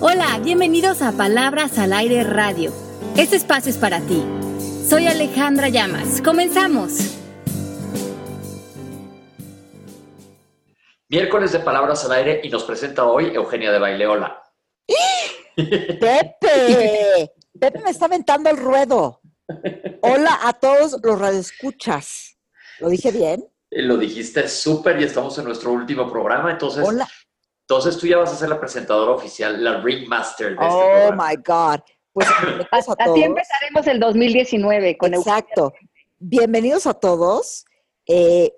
Hola, bienvenidos a Palabras al Aire Radio. Este espacio es para ti. Soy Alejandra Llamas. Comenzamos. Miércoles de Palabras al Aire y nos presenta hoy Eugenia de Baileola. Pepe, Pepe me está aventando el ruedo. Hola a todos los radioescuchas. ¿Lo dije bien? Lo dijiste súper y estamos en nuestro último programa, entonces, Hola. Entonces tú ya vas a ser la presentadora oficial, la ringmaster de este Oh programa. my God. Pues a Así todos. empezaremos el 2019 con Eugenia. Exacto. Bienvenidos a todos. Eh,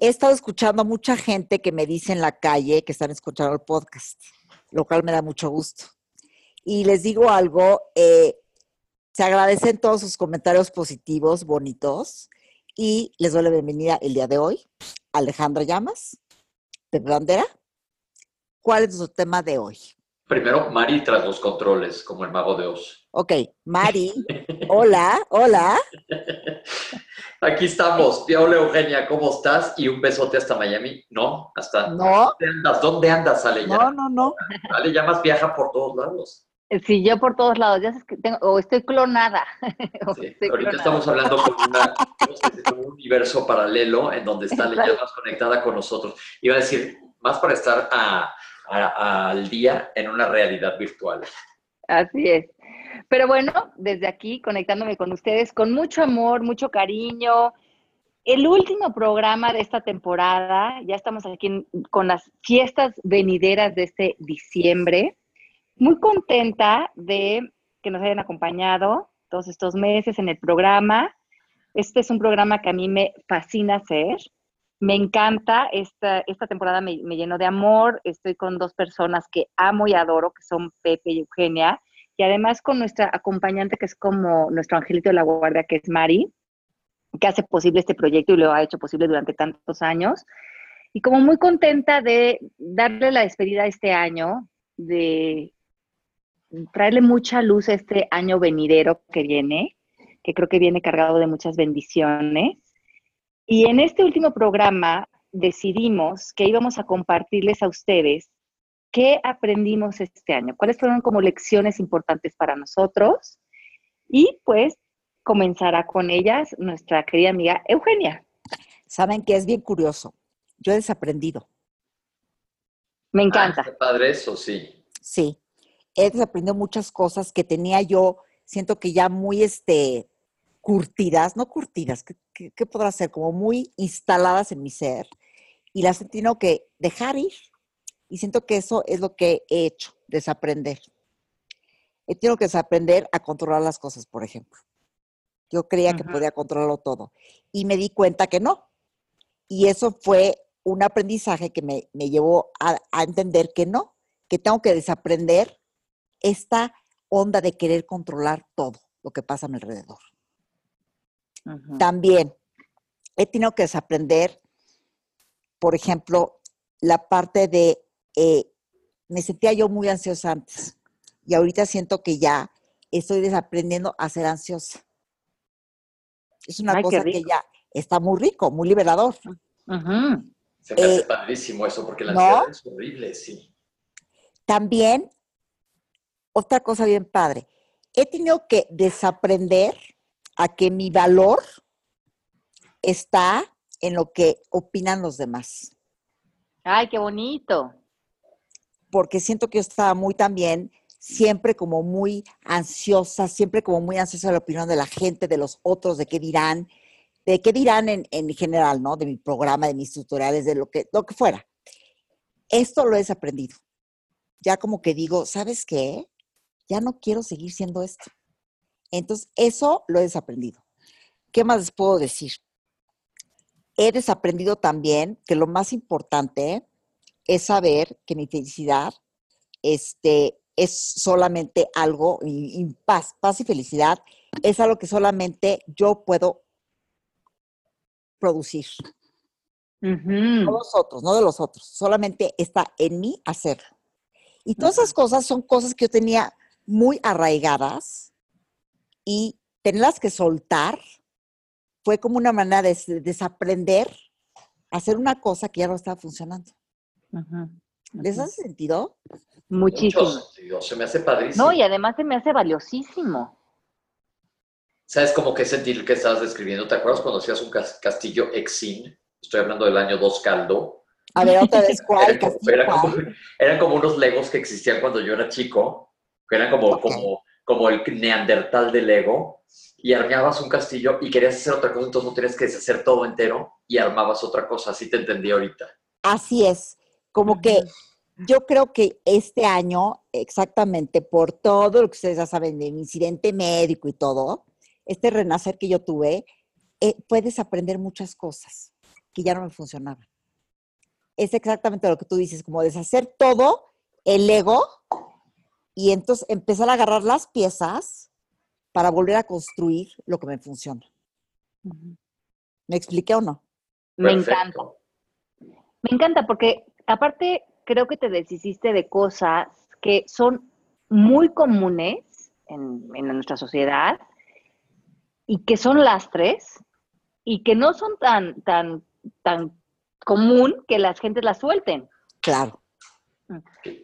he estado escuchando a mucha gente que me dice en la calle que están escuchando el podcast, lo cual me da mucho gusto. Y les digo algo, eh, se agradecen todos sus comentarios positivos, bonitos, y les doy la bienvenida el día de hoy. Alejandra Llamas, Pepe Bandera. ¿Cuál es nuestro tema de hoy? Primero, Mari tras los controles, como el mago de Oz. Ok, Mari, hola, hola. Aquí estamos. Hola Eugenia, ¿cómo estás? Y un besote hasta Miami. No, hasta. No, ¿Dónde andas? ¿Dónde andas, Ale? no, no, no. Ale Llamas viaja por todos lados. Sí, yo por todos lados, ya sabes que tengo, o estoy clonada. o Sí, estoy Ahorita clonada. estamos hablando con, una, con un universo paralelo en donde está Ale Llamas conectada con nosotros. Iba a decir, más para estar a- al día en una realidad virtual. Así es. Pero bueno, desde aquí, conectándome con ustedes, con mucho amor, mucho cariño. El último programa de esta temporada, ya estamos aquí con las fiestas venideras de este diciembre. Muy contenta de que nos hayan acompañado todos estos meses en el programa. Este es un programa que a mí me fascina hacer. Me encanta, esta, esta temporada me, me llenó de amor. Estoy con dos personas que amo y adoro, que son Pepe y Eugenia y además con nuestra acompañante que es como nuestro angelito de la guardia, que es Mari, que hace posible este proyecto y lo ha hecho posible durante tantos años. Y como muy contenta de darle la despedida este año, de traerle mucha luz a este año venidero que viene, que creo que viene cargado de muchas bendiciones. Y en este último programa decidimos que íbamos a compartirles a ustedes ¿Qué aprendimos este año? ¿Cuáles fueron como lecciones importantes para nosotros? Y pues comenzará con ellas nuestra querida amiga Eugenia. Saben que es bien curioso. Yo he desaprendido. Me Ah, encanta. qué padre eso, sí. Sí, he desaprendido muchas cosas que tenía yo, siento que ya muy este, curtidas, no curtidas, ¿qué, qué, qué podrá ser? Como muy instaladas en mi ser y las he tenido que dejar ir. Y siento que eso es lo que he hecho, desaprender. He tenido que desaprender a controlar las cosas, por ejemplo. Yo creía que podía controlarlo todo y me di cuenta que no. Y eso fue un aprendizaje que me, me llevó a, a entender que no, que tengo que desaprender esta onda de querer controlar todo lo que pasa a mi alrededor. También he tenido que desaprender, por ejemplo, la parte de, eh, me sentía yo muy ansiosa antes y ahorita siento que ya estoy desaprendiendo a ser ansiosa. Es una Ay, cosa que ya está muy rico, muy liberador. Se me hace Eh, padrísimo eso, porque la ¿no? ansiedad es horrible, sí. También, otra cosa bien padre, he tenido que desaprender a que mi valor está en lo que opinan los demás, Ay, qué bonito. porque siento que yo estaba muy también, siempre como muy ansiosa, siempre como muy ansiosa de la opinión de la gente, de los otros, de qué dirán, de qué dirán en, en general, ¿no? De mi programa, de mis tutoriales, de lo que, lo que fuera. Esto lo he desaprendido. Ya como que digo, ¿sabes qué? Ya no quiero seguir siendo esto. Entonces, eso lo he desaprendido. ¿Qué más les puedo decir? He desaprendido también que lo más importante es saber que mi felicidad este, es solamente algo, y, y paz, paz y felicidad, es algo que solamente yo puedo producir. No los otros, no de los otros, solamente está en mí hacerlo. Y todas esas cosas son cosas que yo tenía muy arraigadas y tenerlas que soltar fue como una manera de des- desaprender a hacer una cosa que ya no estaba funcionando. Ujú. ¿Les hace sentido? Muchísimo. Se me hace padrísimo. No, y además se me hace valiosísimo. ¿Sabes cómo que sentir que estabas describiendo? ¿Te acuerdas cuando hacías un castillo Exin? Estoy hablando del año 2 caldo. A ver, otra vez, ¿cuál eran, como, castillo? eran como- eran como unos legos que existían cuando yo era chico, que eran como, como, como el neandertal de Lego, y armabas un castillo y querías hacer otra cosa, entonces no tenías que deshacer todo entero y armabas otra cosa. Así te entendí ahorita. Así es, como que yo creo que este año, exactamente por todo lo que ustedes ya saben de mi incidente médico y todo, este renacer que yo tuve, eh, puedes aprender muchas cosas que ya no me funcionaban. Es exactamente lo que tú dices, como deshacer todo el ego y entonces empezar a agarrar las piezas para volver a construir lo que me funciona. ¿Me expliqué o no? Me encanta. Me encanta porque aparte creo que te deshiciste de cosas que son muy comunes en, en nuestra sociedad y que son lastres y que no son tan, tan, tan común que las gentes las suelten. Claro.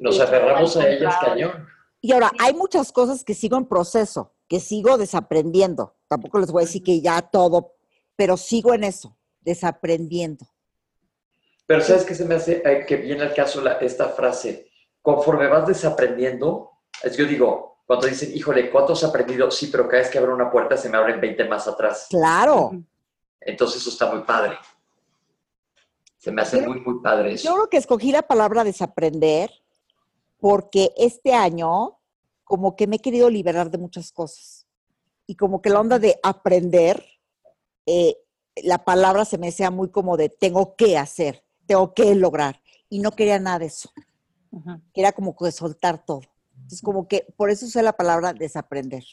Nos Sí, aferramos a ellas cañón. Y ahora, hay muchas cosas que sigo en proceso, que sigo desaprendiendo. Tampoco les voy a decir que ya todo, pero sigo en eso, desaprendiendo. Pero ¿sabes qué se me hace eh, que viene al caso la- esta frase? Conforme vas desaprendiendo, es yo digo, cuando dicen, híjole, ¿cuánto has aprendido? Sí, pero cada vez que abro una puerta se me abren 20 más atrás. Claro. Entonces eso está muy padre. Se me hace Yo- muy, muy padre Yo eso. creo que escogí la palabra desaprender porque este año como que me he querido liberar de muchas cosas. Y como que la onda de aprender, eh, la palabra se me hacía muy como de tengo que hacer, tengo que lograr. Y no quería nada de eso. Quería como que soltar todo. Entonces como que por eso usé la palabra desaprender.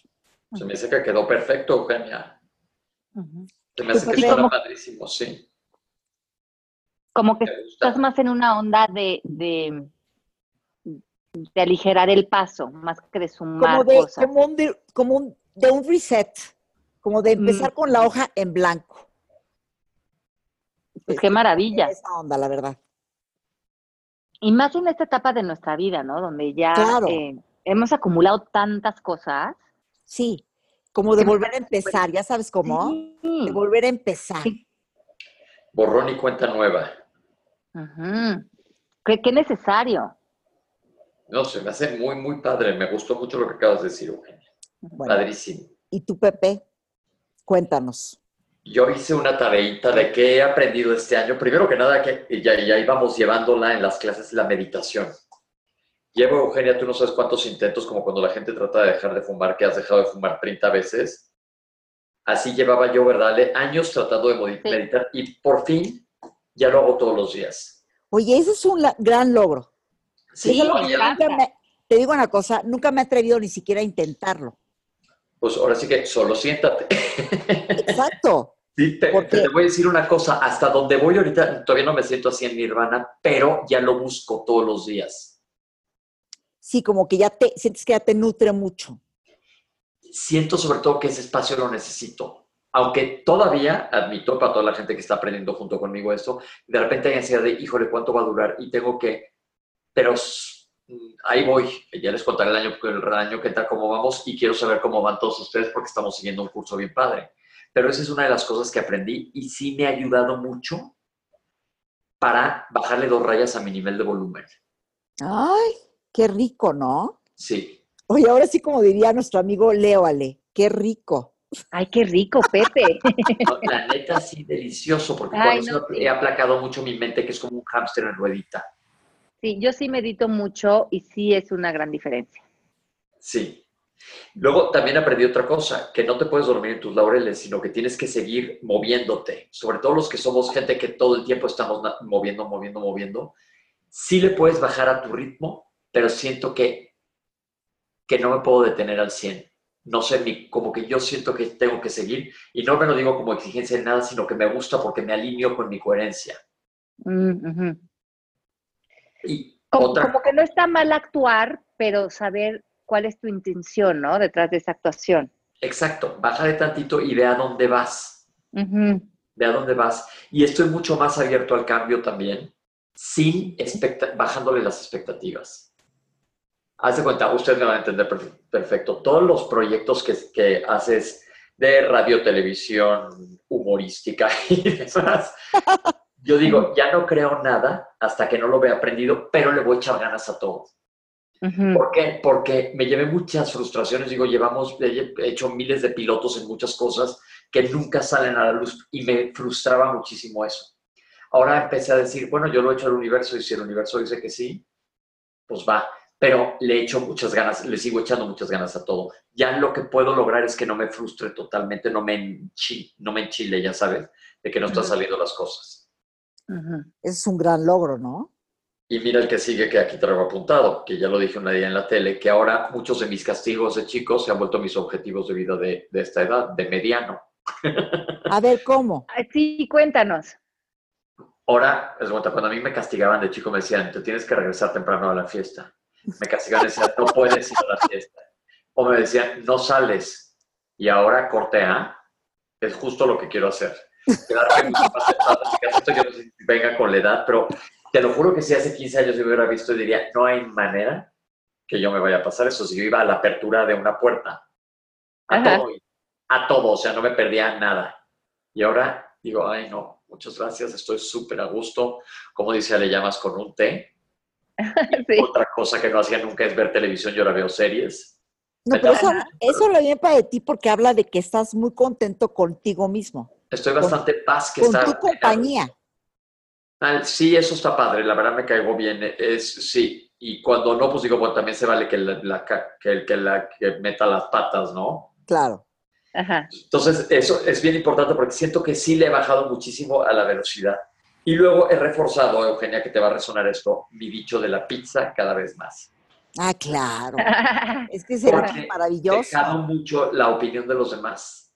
Se me hace que quedó perfecto, Eugenia. Se me hace Pues que suena como- padrísimo, sí. Como que estás más en una onda de, de, de aligerar el paso, más que de sumar Como de, cosas. como un, de, como un- de un reset, como de empezar con la hoja en blanco. Pues qué maravilla. Esa onda, la verdad. Y más en esta etapa de nuestra vida, ¿no? Donde ya Claro. eh, hemos acumulado tantas cosas. Sí, como de volver a empezar, ya sabes cómo, Sí. de volver a empezar. Sí. Borrón y cuenta nueva. Ujú. Qué, qué necesario. No, se me hace muy, muy padre. Me gustó mucho lo que acabas de decir, Eugenia. Bueno, Padrísimo. y tú, Pepe, cuéntanos. Yo hice una tareita de qué he aprendido este año. Primero que nada, que ya, ya íbamos llevándola en las clases la meditación. Llevo, Eugenia, tú no sabes cuántos intentos, como cuando la gente trata de dejar de fumar, que has dejado de fumar 30 veces. Así llevaba yo, ¿verdad? Años tratando de modi- Sí. meditar y por fin ya lo hago todos los días. Oye, ese es un gran logro. Sí, Eso nunca me- te digo una cosa, nunca me he atrevido ni siquiera a intentarlo. pues ahora sí que solo siéntate. Exacto. Sí, te, te voy a decir una cosa, hasta donde voy ahorita todavía no me siento así en nirvana, pero ya lo busco todos los días. Sí, como que ya te sientes que ya te nutre mucho. Siento sobre todo que ese espacio lo necesito. Aunque todavía, admito para toda la gente que está aprendiendo junto conmigo esto, de repente hay ansiedad de, híjole, ¿cuánto va a durar? Y tengo que, pero ahí voy. Ya les contaré el año, el año que entra cómo vamos y quiero saber cómo van todos ustedes porque estamos siguiendo un curso bien padre. Pero esa es una de las cosas que aprendí y sí me ha ayudado mucho para bajarle dos rayas a mi nivel de volumen. Ay, qué rico, ¿no? Sí. Oye, ahora sí, como diría nuestro amigo Leo Ale, qué rico. Ay, qué rico, Pepe. No, La neta, sí, delicioso, porque Ay, por eso he aplacado mucho mi mente, que es como un hámster en ruedita. Sí, yo sí medito mucho y sí es una gran diferencia. Sí. Luego también aprendí otra cosa, que no te puedes dormir en tus laureles, sino que tienes que seguir moviéndote. Sobre todo los que somos gente que todo el tiempo estamos moviendo, moviendo, moviendo. Sí le puedes bajar a tu ritmo, pero siento que, que no me puedo detener al 100. No sé, ni, como que yo siento que tengo que seguir. Y no me lo digo como exigencia de nada, sino que me gusta porque me alineo con mi coherencia. Mm, ujú. Y Como, otra como que no está mal actuar, pero saber cuál es tu intención, ¿no? Detrás de esa actuación. Exacto, bájale tantito y ve a dónde vas, Ujú. ve a dónde vas. Y estoy mucho más abierto al cambio también, sin bajándole las expectativas. Haz de cuenta, usted me va a entender perfecto. Todos los proyectos que, que haces de radio, televisión, humorística y demás, yo digo, ya no creo nada hasta que no lo vea aprendido, pero le voy a echar ganas a todo. ¿Por qué? Porque me llevé muchas frustraciones. Digo, llevamos, he hecho miles de pilotos en muchas cosas que nunca salen a la luz y me frustraba muchísimo eso. Ahora empecé a decir, bueno, yo lo he hecho al universo y si el universo dice que sí, pues va. Pero le echo muchas ganas, le sigo echando muchas ganas a todo. Ya lo que puedo lograr es que no me frustre totalmente, no me, enchile, no me enchile, ya sabes, de que no están saliendo las cosas. Es un gran logro, ¿no? Y mira el que sigue que aquí traigo apuntado, que ya lo dije una día en la tele, que ahora muchos de mis castigos de chicos se han vuelto mis objetivos de vida de, de esta edad, de mediano. A ver, ¿cómo? Sí, cuéntanos. Ahora, es cuando a mí me castigaban de chico, me decían, te tienes que regresar temprano a la fiesta. Me castigaban y decían, no puedes ir a la fiesta. O me decían, no sales. Y ahora, corte A, es justo lo que quiero hacer. Quedarme mucho más esto yo no sé si venga con la edad, pero te lo juro que si hace 15 años yo me hubiera visto y diría, no hay manera que yo me vaya a pasar eso. Si yo iba a la apertura de una puerta, a todo, a todo, o sea, no me perdía nada. Y ahora digo, ay, no, muchas gracias, estoy súper a gusto. Como dice, le llamas con un té. Otra cosa que no hacía nunca es ver televisión, yo ahora veo series. No, pero eso, eso lo bien para de ti porque habla de que estás muy contento contigo mismo. Estoy bastante paz que Con tu compañía. Ah, sí, eso está padre, la verdad me caigo bien, es sí. Y cuando no, pues digo, bueno, también se vale que, la, que, que, la, que meta las patas, ¿no? Claro. Ajá. Entonces, eso es bien importante porque siento que sí le he bajado muchísimo a la velocidad. Y luego he reforzado, Eugenia, que te va a resonar esto, mi bicho de la pizza cada vez más. Ah, claro. es que es maravilloso. He dejado mucho la opinión de los demás.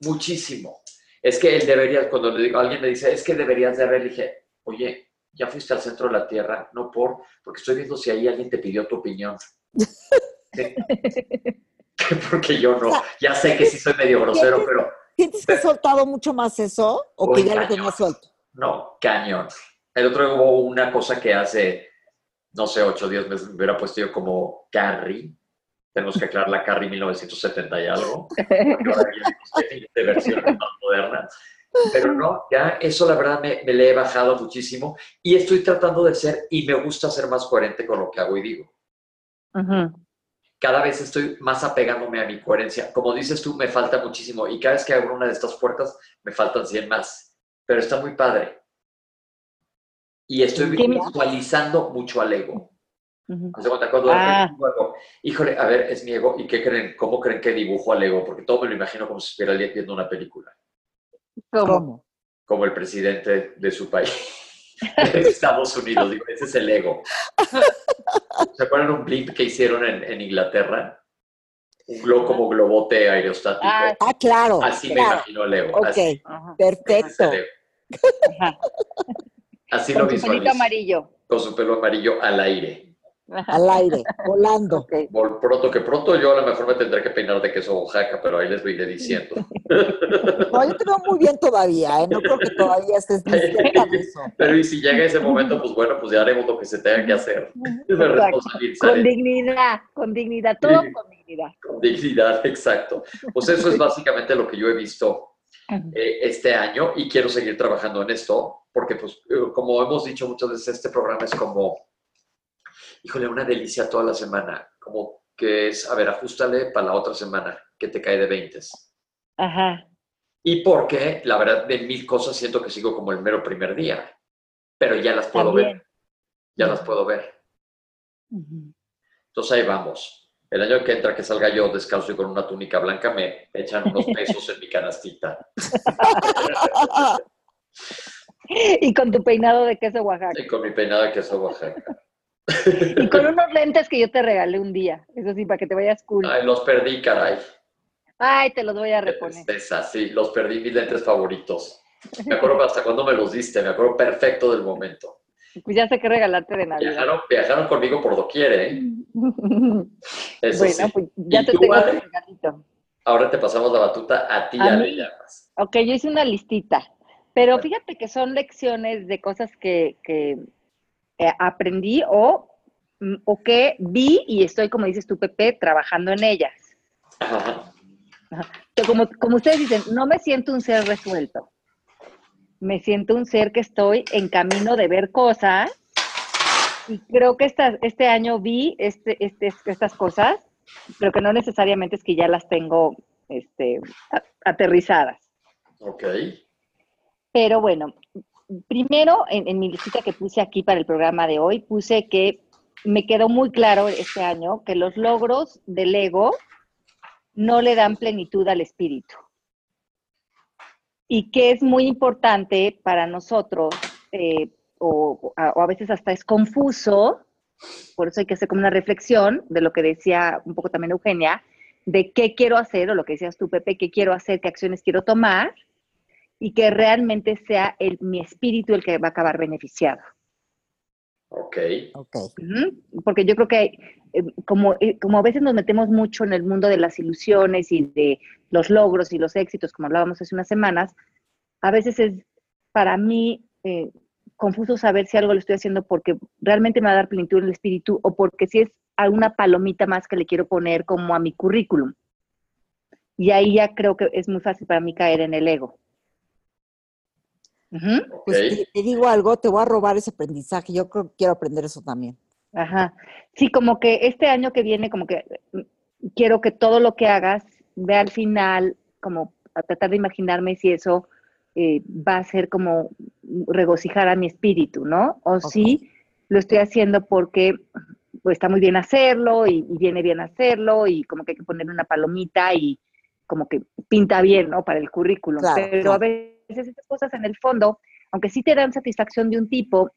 Muchísimo. Es que él debería, cuando le digo, alguien me dice, es que deberías de haber, dije, oye, ya fuiste al centro de la Tierra, no por, porque estoy viendo si ahí alguien te pidió tu opinión. porque yo no. Ya sé que sí soy medio grosero, pero... ¿Sientes que has soltado mucho más eso o que ya lo tenías suelto? No, cañón. El otro día hubo una cosa que hace, no sé, ocho días me hubiera puesto yo como Carrie. Tenemos que aclarar la Carrie 1970 y algo. ahora de versiones más modernas. Pero no, ya eso la verdad me, le he bajado muchísimo y estoy tratando de ser, y me gusta ser más coherente con lo que hago y digo. Cada vez estoy más apegándome a mi coherencia. Como dices tú, me falta muchísimo y cada vez que abro una de estas puertas me faltan 100 más, pero está muy padre. Y estoy visualizando mucho al ego. Ah. híjole, a ver, es mi ego. ¿Y qué creen? ¿Cómo creen que dibujo al ego? Porque todo me lo imagino como si estuviera viendo una película. ¿Cómo? Como el presidente de su país, de Estados Unidos. Digo, ese es el ego. ¿Se acuerdan un blimp que hicieron en, Inglaterra? Un globo como globote aerostático. Ah, ah claro. Así me imagino el ego. Ok, perfecto. Así lo visualizo. Con su pelo amarillo. Con su pelo amarillo al aire al aire, volando. Por pronto que pronto yo a lo mejor me tendré que peinar de queso Oaxaca, pero ahí les voy diciendo. No, yo te veo muy bien todavía, ¿eh? No creo que todavía estés de eso. Pero y si llega ese momento, pues bueno, pues ya haremos lo que se tenga que hacer. Con dignidad, con dignidad, todo con dignidad. Con dignidad, exacto. Pues eso es básicamente lo que yo he visto eh, este año y quiero seguir trabajando en esto, porque pues eh, como hemos dicho muchas veces, este programa es como híjole, una delicia toda la semana, como que es, a ver, ajustale para la otra semana, que te cae de 20. Ajá. Y porque, la verdad, de mil cosas siento que sigo como el mero primer día, pero ya las puedo ver. Ya las puedo ver. Entonces ahí vamos. El año que entra que salga yo descalzo y con una túnica blanca, me echan unos pesos en mi canastita. y con tu peinado de queso Oaxaca. Y con mi peinado de queso Oaxaca. Y con unos lentes que yo te regalé un día, eso sí, para que te vayas cool. Ay, los perdí, caray. Ay, te los voy a reponer. Es, así, los perdí mis lentes favoritos. Me acuerdo hasta cuando me los diste, me acuerdo perfecto del momento. Pues ya sé qué regalarte de Navidad. Viajaron, viajaron conmigo por doquier, ¿eh? Eso bueno, pues ya te tengo el regalito. Ahora te pasamos la batuta a ti, a, mí. Ok, yo hice una listita, pero fíjate que son lecciones de cosas que, que eh, aprendí o mm, o qué vi y estoy, como dices tú, Pepe, trabajando en ellas. Ajá. Como, como ustedes dicen, no me siento un ser resuelto. Me siento un ser que estoy en camino de ver cosas y creo que esta, este año vi este, este, estas cosas, pero que no necesariamente es que ya las tengo este, aterrizadas. Ok. Pero bueno, primero en, mi lista que puse aquí para el programa de hoy, puse que me quedó muy claro este año que los logros del ego no le dan plenitud al espíritu. Y que es muy importante para nosotros, eh, o, o, a veces hasta es confuso, por eso hay que hacer como una reflexión de lo que decía un poco también Eugenia, de qué quiero hacer, o lo que decías tú, Pepe, qué quiero hacer, qué acciones quiero tomar, y que realmente sea el, mi espíritu el que va a acabar beneficiado. Ok. Ok. Porque yo creo que eh, como, eh, como a veces nos metemos mucho en el mundo de las ilusiones y de los logros y los éxitos, como hablábamos hace unas semanas, a veces es para mí eh, confuso saber si algo lo estoy haciendo porque realmente me va a dar plenitud en el espíritu o porque si es alguna palomita más que le quiero poner como a mi currículum. Y ahí ya creo que es muy fácil para mí caer en el ego. Uh-huh. Pues te, te, digo algo, te voy a robar ese aprendizaje. Yo creo que quiero aprender eso también. Ajá. Sí, como que este año que viene, como que mm, quiero que todo lo que hagas vea al final, como a tratar de imaginarme si eso eh, va a ser como regocijar a mi espíritu, ¿no? O okay. si lo estoy haciendo porque pues, está muy bien hacerlo y, y, viene bien hacerlo y como que hay que poner una palomita y como que pinta bien, ¿no? Para el currículum. Claro, Pero claro. a veces esas cosas en el fondo, aunque sí te dan satisfacción de un tipo,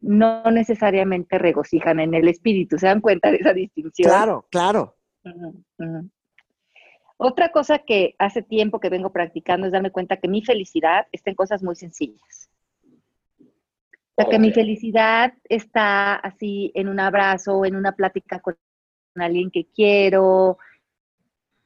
no necesariamente regocijan en el espíritu. ¿Se dan cuenta de esa distinción? Claro, claro. Uh -huh, uh -huh. Otra cosa que hace tiempo que vengo practicando es darme cuenta que mi felicidad está en cosas muy sencillas. O sea, que mi felicidad está así en un abrazo, en una plática con alguien que quiero,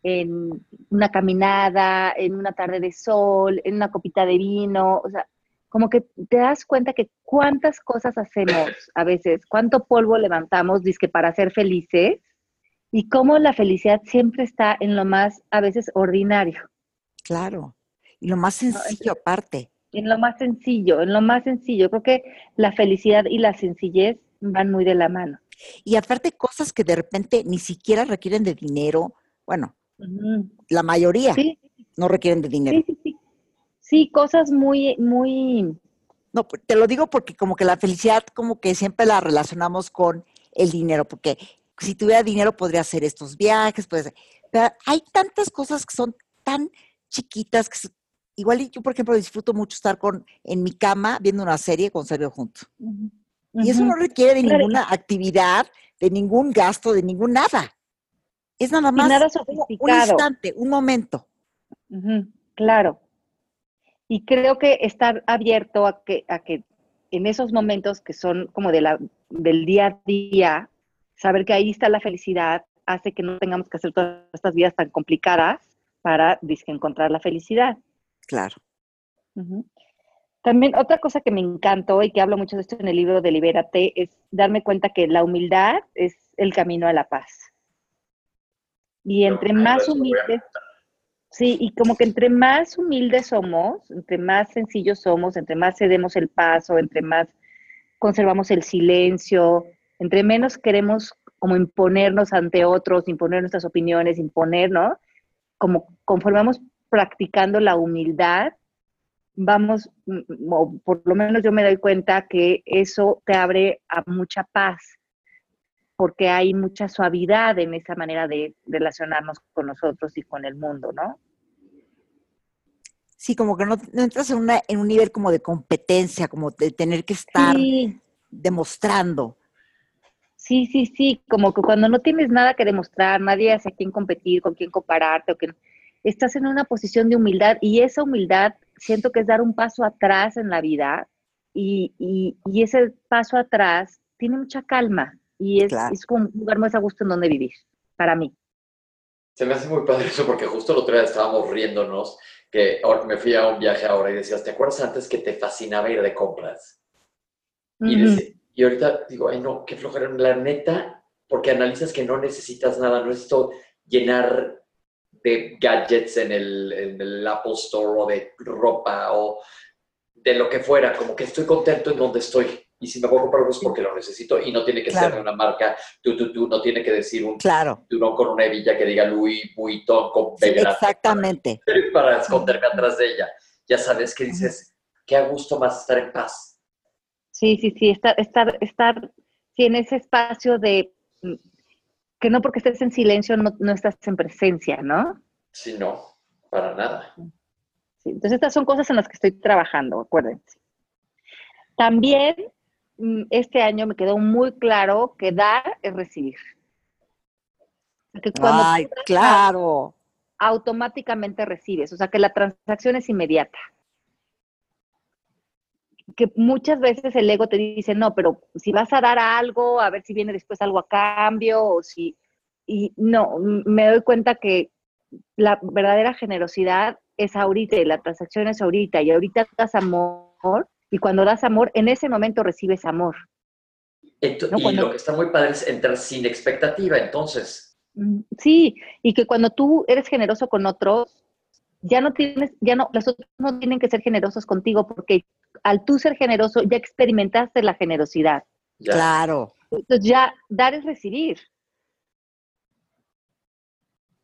en una caminada, en una tarde de sol, en una copita de vino, o sea, como que te das cuenta que cuántas cosas hacemos a veces, cuánto polvo levantamos, que para ser felices, y cómo la felicidad siempre está en lo más, a veces, ordinario. Claro, y lo más sencillo ¿no? aparte. En lo más sencillo, en lo más sencillo. Creo que la felicidad y la sencillez van muy de la mano. Y aparte cosas que de repente ni siquiera requieren de dinero, bueno, uh -huh. la mayoría sí. no requieren de dinero. Sí, sí, sí. Sí, cosas muy, muy... No, te lo digo porque como que la felicidad como que siempre la relacionamos con el dinero, porque si tuviera dinero podría hacer estos viajes, pues, pero hay tantas cosas que son tan chiquitas que igual yo, por ejemplo, disfruto mucho estar con en mi cama viendo una serie con Sergio junto. Uh -huh. Y eso no requiere de claro. ninguna actividad, de ningún gasto, de ningún nada. Es nada más nada un instante, un momento. Uh -huh. Claro. Y creo que estar abierto a que, a que en esos momentos que son como de la, del día a día, saber que ahí está la felicidad hace que no tengamos que hacer todas estas vidas tan complicadas para encontrar la felicidad. Claro. Uh -huh. También otra cosa que me encantó y que hablo mucho de esto en el libro de Libérate es darme cuenta que la humildad es el camino a la paz. Y entre no, más humildes, sí, y como que entre más humildes somos, entre más sencillos somos, entre más cedemos el paso, entre más conservamos el silencio, entre menos queremos como imponernos ante otros, imponer nuestras opiniones, imponer, ¿no? Como conforme vamos practicando la humildad, vamos, o por lo menos yo me doy cuenta que eso te abre a mucha paz, porque hay mucha suavidad en esa manera de relacionarnos con nosotros y con el mundo, ¿no? Sí, como que no, no entras en, una, en un nivel como de competencia, como de tener que estar sí. demostrando. Sí, sí, sí, como que cuando no tienes nada que demostrar, nadie hace a quién competir, con quién compararte, o que estás en una posición de humildad y esa humildad siento que es dar un paso atrás en la vida y, y, y ese paso atrás tiene mucha calma y es, claro. es como un lugar más a gusto en donde vivir, para mí. Se me hace muy padre eso porque justo el otro día estábamos riéndonos que me fui a un viaje ahora y decías, ¿te acuerdas antes que te fascinaba ir de compras? Uh -huh. y, decía, Y ahorita digo, ay no, qué flojera, la neta, porque analizas que no necesitas nada, no necesito llenar de gadgets en el, en el Apple Store o de ropa o de lo que fuera, como que estoy contento en donde estoy. Y si me voy a comprar algo es porque lo necesito y no tiene que ser de una marca, tú, tú, tú, no tiene que decir un claro. no con una hebilla que diga Louis Vuitton con sí, Exactamente. Para, para, esconderme atrás de ella. Ya sabes que dices, qué a gusto más estar en paz. Sí, sí, sí, estar, estar, estar sí, en ese espacio de mm, que no porque estés en silencio no, no estás en presencia, ¿no? Sí, no, para nada. Sí, entonces estas son cosas en las que estoy trabajando, acuérdense. También este año me quedó muy claro que dar es recibir. Que cuando Ay, claro. Automáticamente recibes, o sea que la transacción es inmediata. Que muchas veces el ego te dice, no, pero si vas a dar algo, a ver si viene después algo a cambio, o si. Y no, me doy cuenta que la verdadera generosidad es ahorita y la transacción es ahorita, y ahorita das amor y cuando das amor, en ese momento recibes amor. y lo que está muy padre es entrar sin expectativa, entonces. Mm, sí, y que cuando tú eres generoso con otros, ya no tienes, ya no, los otros no tienen que ser generosos contigo porque al tú ser generoso ya experimentaste la generosidad. Claro. Entonces ya dar es recibir.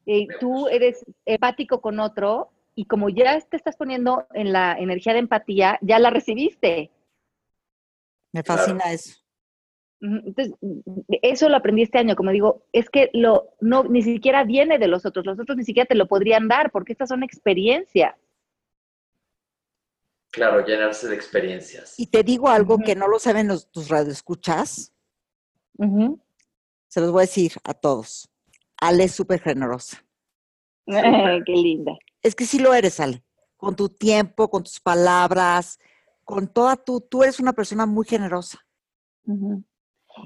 Y tú eres empático con otro, y como ya te estás poniendo en la energía de empatía, ya la recibiste. Me fascina eso. Entonces, eso lo aprendí este año, como digo, es que lo no ni siquiera viene de los otros, los otros ni siquiera te lo podrían dar porque estas son experiencias. Claro, llenarse de experiencias. Y te digo algo que no lo saben los, tus radioescuchas. Se los voy a decir a todos. Ale es súper generosa. qué linda es que sí lo eres, Ale, con tu tiempo, con tus palabras, con toda tu, tú eres una persona muy generosa.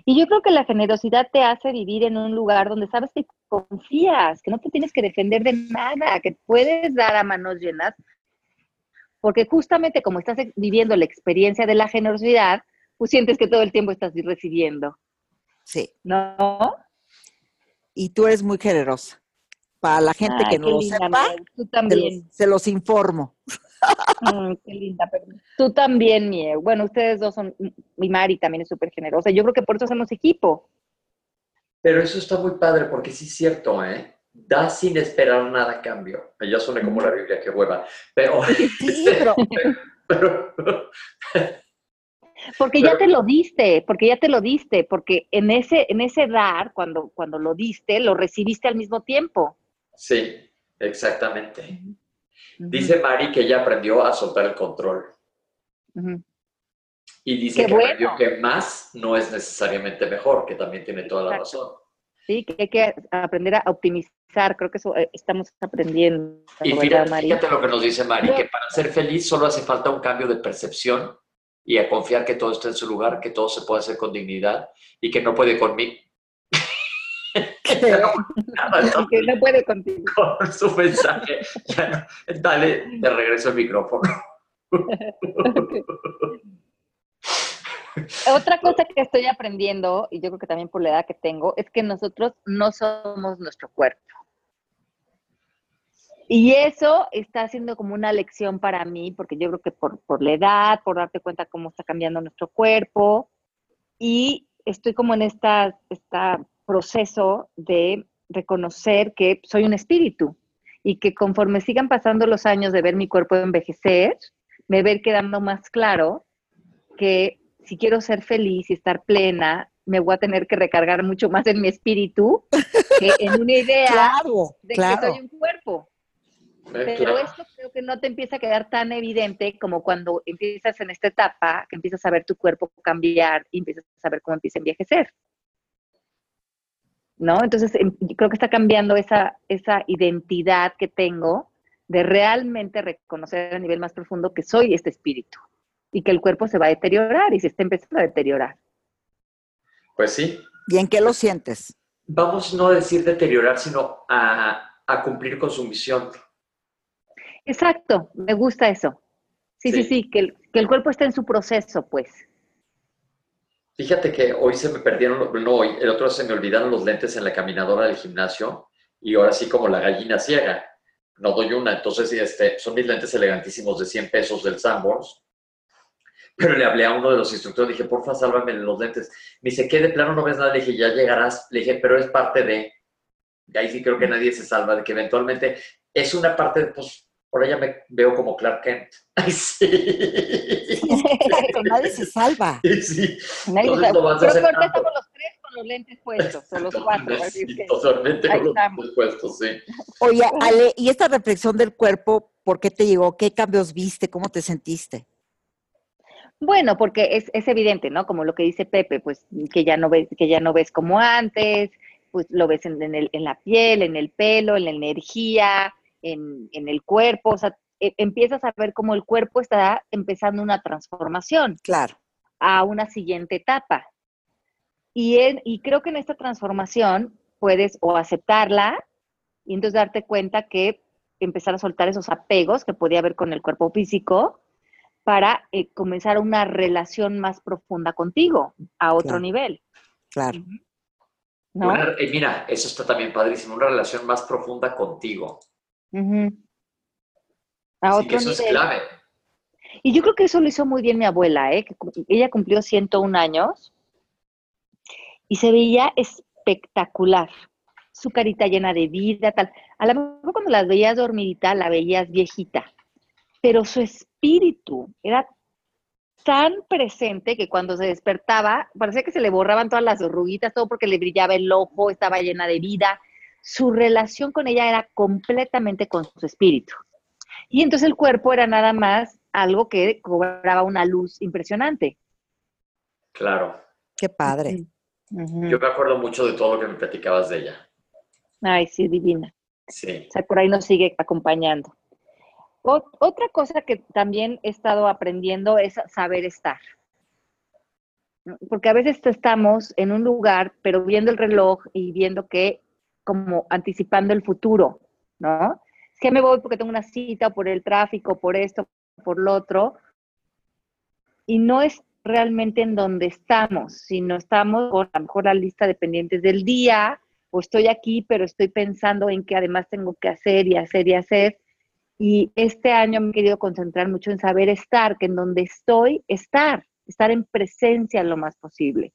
Y yo creo que la generosidad te hace vivir en un lugar donde sabes que confías, que no te tienes que defender de nada, que puedes dar a manos llenas, porque justamente como estás viviendo la experiencia de la generosidad, pues sientes que todo el tiempo estás recibiendo. Sí. ¿No? Y tú eres muy generosa. Para la gente que no lo sepa, tú también. Se, los, informo. Mm, qué linda, tú también, Mieu. Bueno, ustedes dos son, mi Mari también es súper generosa. Yo creo que por eso hacemos equipo. Pero eso está muy padre, porque sí es cierto, ¿eh? Da sin esperar nada a cambio. Ya suena como la Biblia, que hueva. Pero... Sí, pero... porque ya te lo diste, porque ya te lo diste, porque en ese, en ese dar, cuando, cuando lo diste, lo recibiste al mismo tiempo. Sí, exactamente. Dice Mari que ella aprendió a soltar el control. Y dice que aprendió que más no es necesariamente mejor, que también tiene toda la razón. Sí, que hay que aprender a optimizar, creo que eso eh, estamos aprendiendo. Y fíjate, fíjate lo que nos dice Mari, que para ser feliz solo hace falta un cambio de percepción y a confiar que todo está en su lugar, que todo se puede hacer con dignidad y que no puede conmigo, que no puede contigo. Con su mensaje. dale de regreso el micrófono. Otra cosa que estoy aprendiendo, y yo creo que también por la edad que tengo, es que nosotros no somos nuestro cuerpo. Y eso está haciendo como una lección para mí, porque yo creo que por, por la edad, por darte cuenta cómo está cambiando nuestro cuerpo, y estoy como en esta, esta proceso de reconocer que soy un espíritu y que conforme sigan pasando los años de ver mi cuerpo envejecer, me ver quedando más claro que si quiero ser feliz y estar plena, me voy a tener que recargar mucho más en mi espíritu que en una idea de que soy un cuerpo. Eh, Pero esto creo que no te empieza a quedar tan evidente como cuando empiezas en esta etapa, que empiezas a ver tu cuerpo cambiar y empiezas a saber cómo empieza a envejecer. ¿No? Entonces, em, creo que está cambiando esa, esa identidad que tengo de realmente reconocer a nivel más profundo que soy este espíritu y que el cuerpo se va a deteriorar y se está empezando a deteriorar. Pues sí. ¿Y en qué lo sientes? Vamos no a decir deteriorar, sino a, cumplir con su misión. Exacto, me gusta eso. Sí, sí, sí, que, el, que el cuerpo esté en su proceso, pues. Fíjate que hoy se me perdieron, no hoy, el otro se me olvidaron los lentes en la caminadora del gimnasio y ahora sí como la gallina ciega, no doy una. Entonces, este, son mis lentes elegantísimos de 100 pesos del Sanborns. Pero le hablé a uno de los instructores, dije, porfa, sálvame los lentes. Me dice, ¿qué de plano no ves nada? Le dije, ya llegarás. Le dije, pero es parte de. Y ahí sí creo que nadie se salva, de que eventualmente es una parte de, pues, por ella me veo como Clark Kent. Ay, sí. Pero nadie se salva. Sí. Nadie Entonces, que ahorita tanto. estamos los tres con los lentes puestos, o los cuatro. Sí, que- totalmente ahí con los estamos. lentes puestos, sí. Oye, Ale, ¿y esta reflexión del cuerpo, por qué te llegó? ¿Qué cambios viste? ¿Cómo te sentiste? Bueno, porque es, es evidente, ¿no? Como lo que dice Pepe, pues que ya no ves, que ya no ves como antes, pues lo ves en, en el- en la piel, en el pelo, en la energía, en, en el cuerpo, o sea, e- empiezas a ver cómo el cuerpo está empezando una transformación Claro. a una siguiente etapa. Y, en- y creo que en esta transformación puedes o aceptarla y entonces darte cuenta que empezar a soltar esos apegos que podía haber con el cuerpo físico para eh, comenzar una relación más profunda contigo, a otro Claro. nivel. Claro. ¿No? Una- eh, mira, eso está también padrísimo, una relación más profunda contigo. Ujú. A Sí, otro que eso es nivel. clave. Y yo creo que eso lo hizo muy bien mi abuela, ¿eh? que ella cumplió 101 años y se veía espectacular. Su carita llena de vida, tal. A lo mejor cuando las veías dormidita, la veías viejita, pero su espíritu era tan presente que cuando se despertaba, parecía que se le borraban todas las arruguitas, todo porque le brillaba el ojo, estaba llena de vida. Su relación con ella era completamente con su espíritu. Y entonces el cuerpo era nada más algo que cobraba una luz impresionante. Claro. Qué padre. Yo me acuerdo mucho de todo lo que me platicabas de ella. Ay, sí, divina. Sí. O sea, por ahí nos sigue acompañando. Ot- otra cosa que también he estado aprendiendo es saber estar. Porque a veces estamos en un lugar, pero viendo el reloj y viendo que, como anticipando el futuro, ¿no? Es que me voy porque tengo una cita, por el tráfico, por esto, por lo otro. Y no es realmente en donde estamos, sino estamos con a lo mejor la lista de pendientes del día, o estoy aquí, pero estoy pensando en que además tengo que hacer y hacer y hacer. Y este año me he querido concentrar mucho en saber estar, que en donde estoy, estar, estar en presencia lo más posible.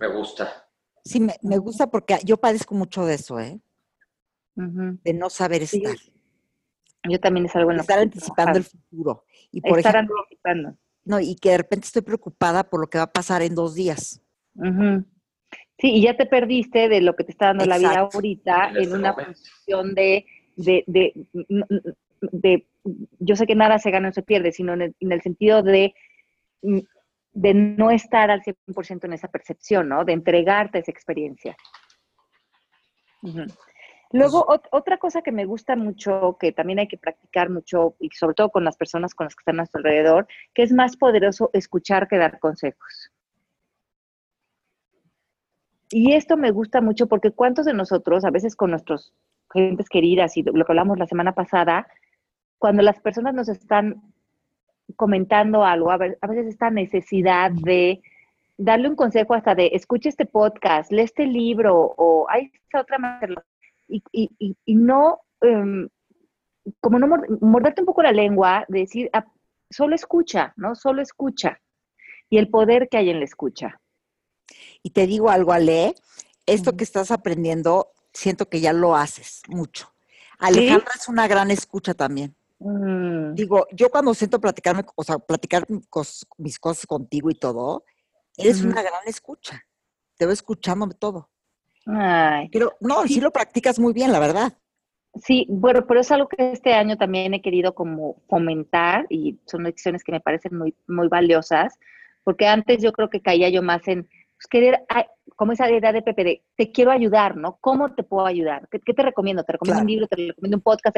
Me gusta. Sí, me, me gusta porque yo padezco mucho de eso, ¿eh? De no saber Sí, estar. Yo también es algo en lo estar que anticipando el futuro. Y por Estar ejemplo, anticipando. no, y que de repente estoy preocupada por lo que va a pasar en dos días. Sí, y ya te perdiste de lo que te está dando la vida ahorita En en, una función de, de, de, de- yo sé que nada se gana o se pierde, sino en el, en el sentido de, de no estar al 100% en esa percepción, ¿no? De entregarte esa experiencia. Luego, ot- otra cosa que me gusta mucho, que también hay que practicar mucho, y sobre todo con las personas con las que están a nuestro alrededor, que es más poderoso escuchar que dar consejos. Y esto me gusta mucho porque cuántos de nosotros, a veces con nuestros gentes queridas y lo que hablamos la semana pasada, cuando las personas nos están comentando algo, a, ver- a veces esta necesidad de darle un consejo hasta de escucha este podcast, lee este libro o hay esta otra manera y, y, y, y no, em, como no mor- morderte un poco la lengua, de decir, ah, solo escucha, ¿no? Solo escucha. Y el poder que hay en la escucha. Y te digo algo, Ale, esto que estás aprendiendo, siento que ya lo haces mucho. Alejandra es una gran escucha también. Mm, Digo, yo cuando siento platicarme, o sea, platicar cos- mis cosas contigo y todo, eres una gran escucha. Te veo escuchándome todo. Ay, Pero no, sí. Sí. lo practicas muy bien, la verdad. Sí, bueno, pero es algo que este año también he querido como fomentar y son lecciones que me parecen muy, muy valiosas, porque antes yo creo que caía yo más en pues, querer, como esa idea de Pepe, de te quiero ayudar, ¿no? ¿Cómo te puedo ayudar? ¿Qué, qué te recomiendo? ¿Te recomiendo un libro? ¿Te recomiendo un podcast?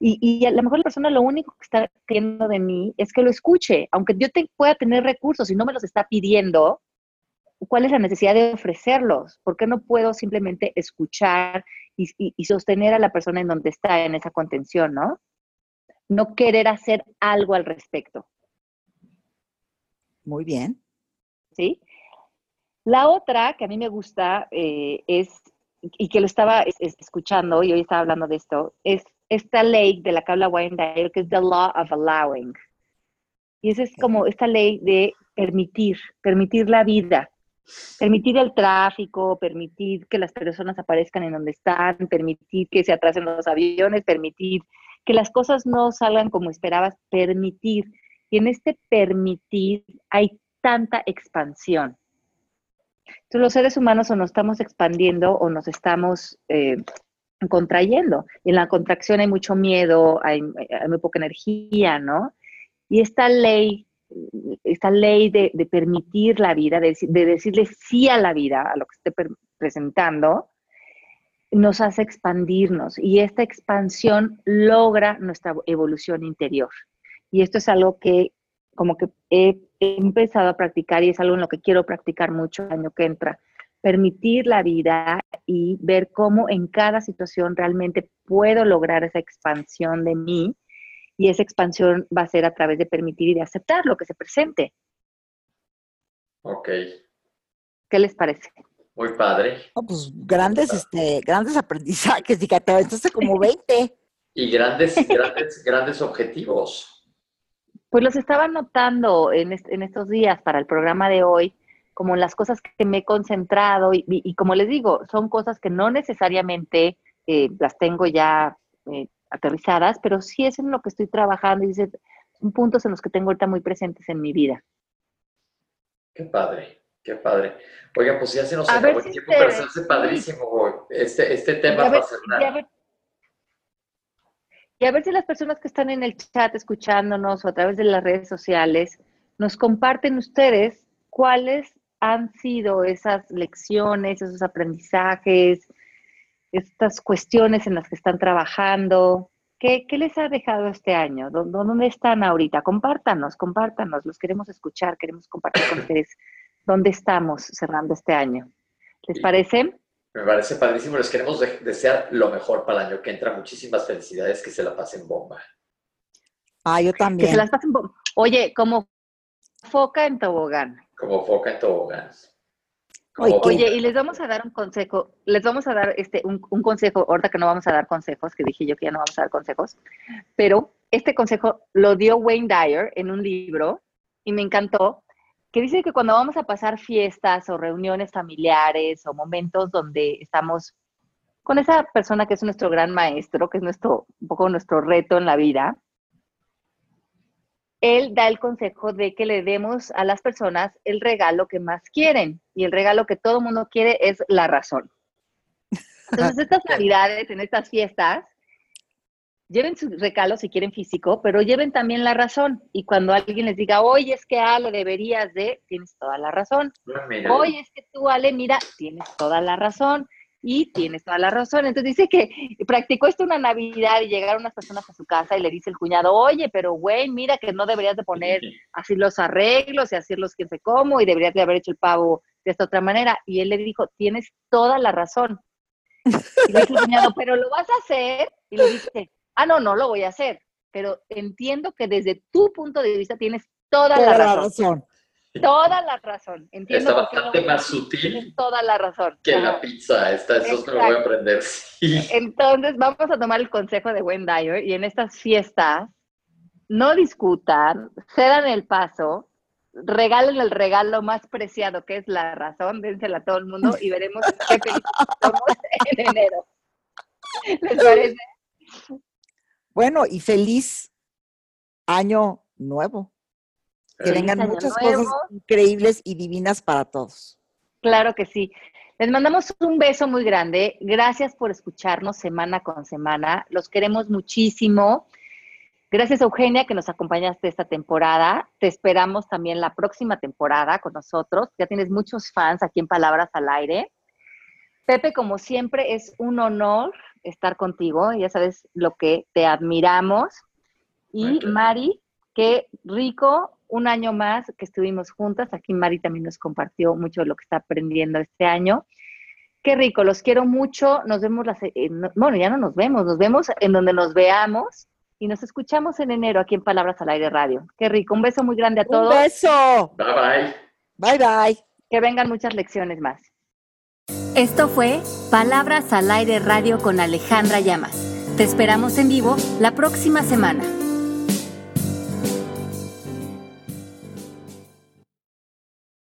Y, y a lo mejor la persona lo único que está queriendo de mí es que lo escuche, aunque yo te, pueda tener recursos y no me los está pidiendo, ¿cuál es la necesidad de ofrecerlos? ¿Por qué no puedo simplemente escuchar y, y- y sostener a la persona en donde está en esa contención, ¿no? No querer hacer algo al respecto. Muy bien. ¿sí? La otra que a mí me gusta eh, es, y que lo estaba escuchando y hoy estaba hablando de esto, es esta ley de la que habla Wayne que es the law of allowing. Y esa es como esta ley de permitir, permitir la vida, permitir el tráfico, permitir que las personas aparezcan en donde están, permitir que se atrasen los aviones, permitir que las cosas no salgan como esperabas, permitir. Y en este permitir hay tanta expansión. Entonces los seres humanos o nos estamos expandiendo o nos estamos eh, contrayendo. Y en la contracción hay mucho miedo, hay, muy poca energía, ¿no? Y esta ley, esta ley de, permitir la vida, de, decirle sí a la vida, a lo que esté presentando, nos hace expandirnos y esta expansión logra nuestra evolución interior. Y esto es algo que como que he, empezado a practicar y es algo en lo que quiero practicar mucho el año que entra. Permitir la vida y ver cómo en cada situación realmente puedo lograr esa expansión de mí y esa expansión va a ser a través de permitir y de aceptar lo que se presente. Ok. ¿Qué les parece? Muy padre. pues grandes, este, grandes aprendizajes, y que te aventaste como 20. y grandes, grandes, grandes objetivos. Pues los estaba notando en, estos días para el programa de hoy, como las cosas que me he concentrado y, como les digo, son cosas que no necesariamente eh, las tengo ya eh, aterrizadas, pero sí es en lo que estoy trabajando y son puntos en los que tengo ahorita muy presentes en mi vida. Qué padre. Qué padre. Oiga, pues ya se nos acabó el tiempo, pero se hace padrísimo este, este tema cerrar. Y a ver si las personas que están en el chat escuchándonos o a través de las redes sociales nos comparten ustedes cuáles han sido esas lecciones, esos aprendizajes, estas cuestiones en las que están trabajando. ¿Qué, qué les ha dejado este año? ¿Dónde están ahorita? Compártanos, compártanos, los queremos escuchar, queremos compartir con ustedes dónde estamos cerrando este año. ¿Les parece? Me parece padrísimo. Les queremos desear lo mejor para el año que entra. Muchísimas felicidades, que se la pasen bomba. Ah, yo también. Que se las pasen bomba. Oye, como foca en tobogán. Como foca en tobogán. Oye, y les vamos a dar un consejo, les vamos a dar este un, un, consejo, ahorita que no vamos a dar consejos, que dije yo que ya no vamos a dar consejos, pero este consejo lo dio Wayne Dyer en un libro y me encantó que dice que cuando vamos a pasar fiestas o reuniones familiares o momentos donde estamos con esa persona que es nuestro gran maestro, que es nuestro, un poco nuestro reto en la vida, él da el consejo de que le demos a las personas el regalo que más quieren. Y el regalo que todo mundo quiere es la razón. Entonces, estas navidades, en estas fiestas, lleven su regalo si quieren físico, pero lleven también la razón. Y cuando alguien les diga, oye, es que Ale, deberías de, tienes toda la razón. Oye, es que tú, Ale, mira, tienes toda la razón. Y tienes toda la razón. Entonces dice que practicó esto una Navidad y llegaron unas personas a su casa y le dice el cuñado, oye, pero güey, mira que no deberías de poner así los arreglos y así los que sé cómo y deberías de haber hecho el pavo de esta otra manera. Y él le dijo, tienes toda la razón. Y le dice el cuñado, pero lo vas a hacer. Y le dice, ah, no, no lo voy a hacer, pero entiendo que desde tu punto de vista tienes toda, la, razón. Toda la razón. Entiendo Está bastante más sutil. Toda la razón. Que la pizza. Esta, eso me lo voy a aprender. Entonces, vamos a tomar el consejo de Wendy Dyer y en estas fiestas, no discutan, cedan el paso, regalen el regalo más preciado que es la razón, dénsela a todo el mundo y veremos qué felices somos en enero. ¿Les parece? Bueno, y feliz año nuevo. Que vengan muchas cosas increíbles y divinas para todos. Claro que sí. Les mandamos un beso muy grande. Gracias por escucharnos semana con semana. Los queremos muchísimo. Gracias, Eugenia, que nos acompañaste esta temporada. Te esperamos también la próxima temporada con nosotros. Ya tienes muchos fans aquí en Palabras al Aire. Pepe, como siempre, es un honor estar contigo, ya sabes lo que te admiramos. Y Mari, qué rico, un año más que estuvimos juntas. Aquí Mari también nos compartió mucho de lo que está aprendiendo este año. Qué rico, los quiero mucho. Nos vemos, las, bueno, ya no nos vemos, nos vemos en donde nos veamos y nos escuchamos en enero aquí en Palabras al Aire Radio. Qué rico, un beso muy grande a todos. Un beso. Bye bye. Bye bye. Que vengan muchas lecciones más. Esto fue Palabras al Aire Radio con Alejandra Llamas. Te esperamos en vivo la próxima semana.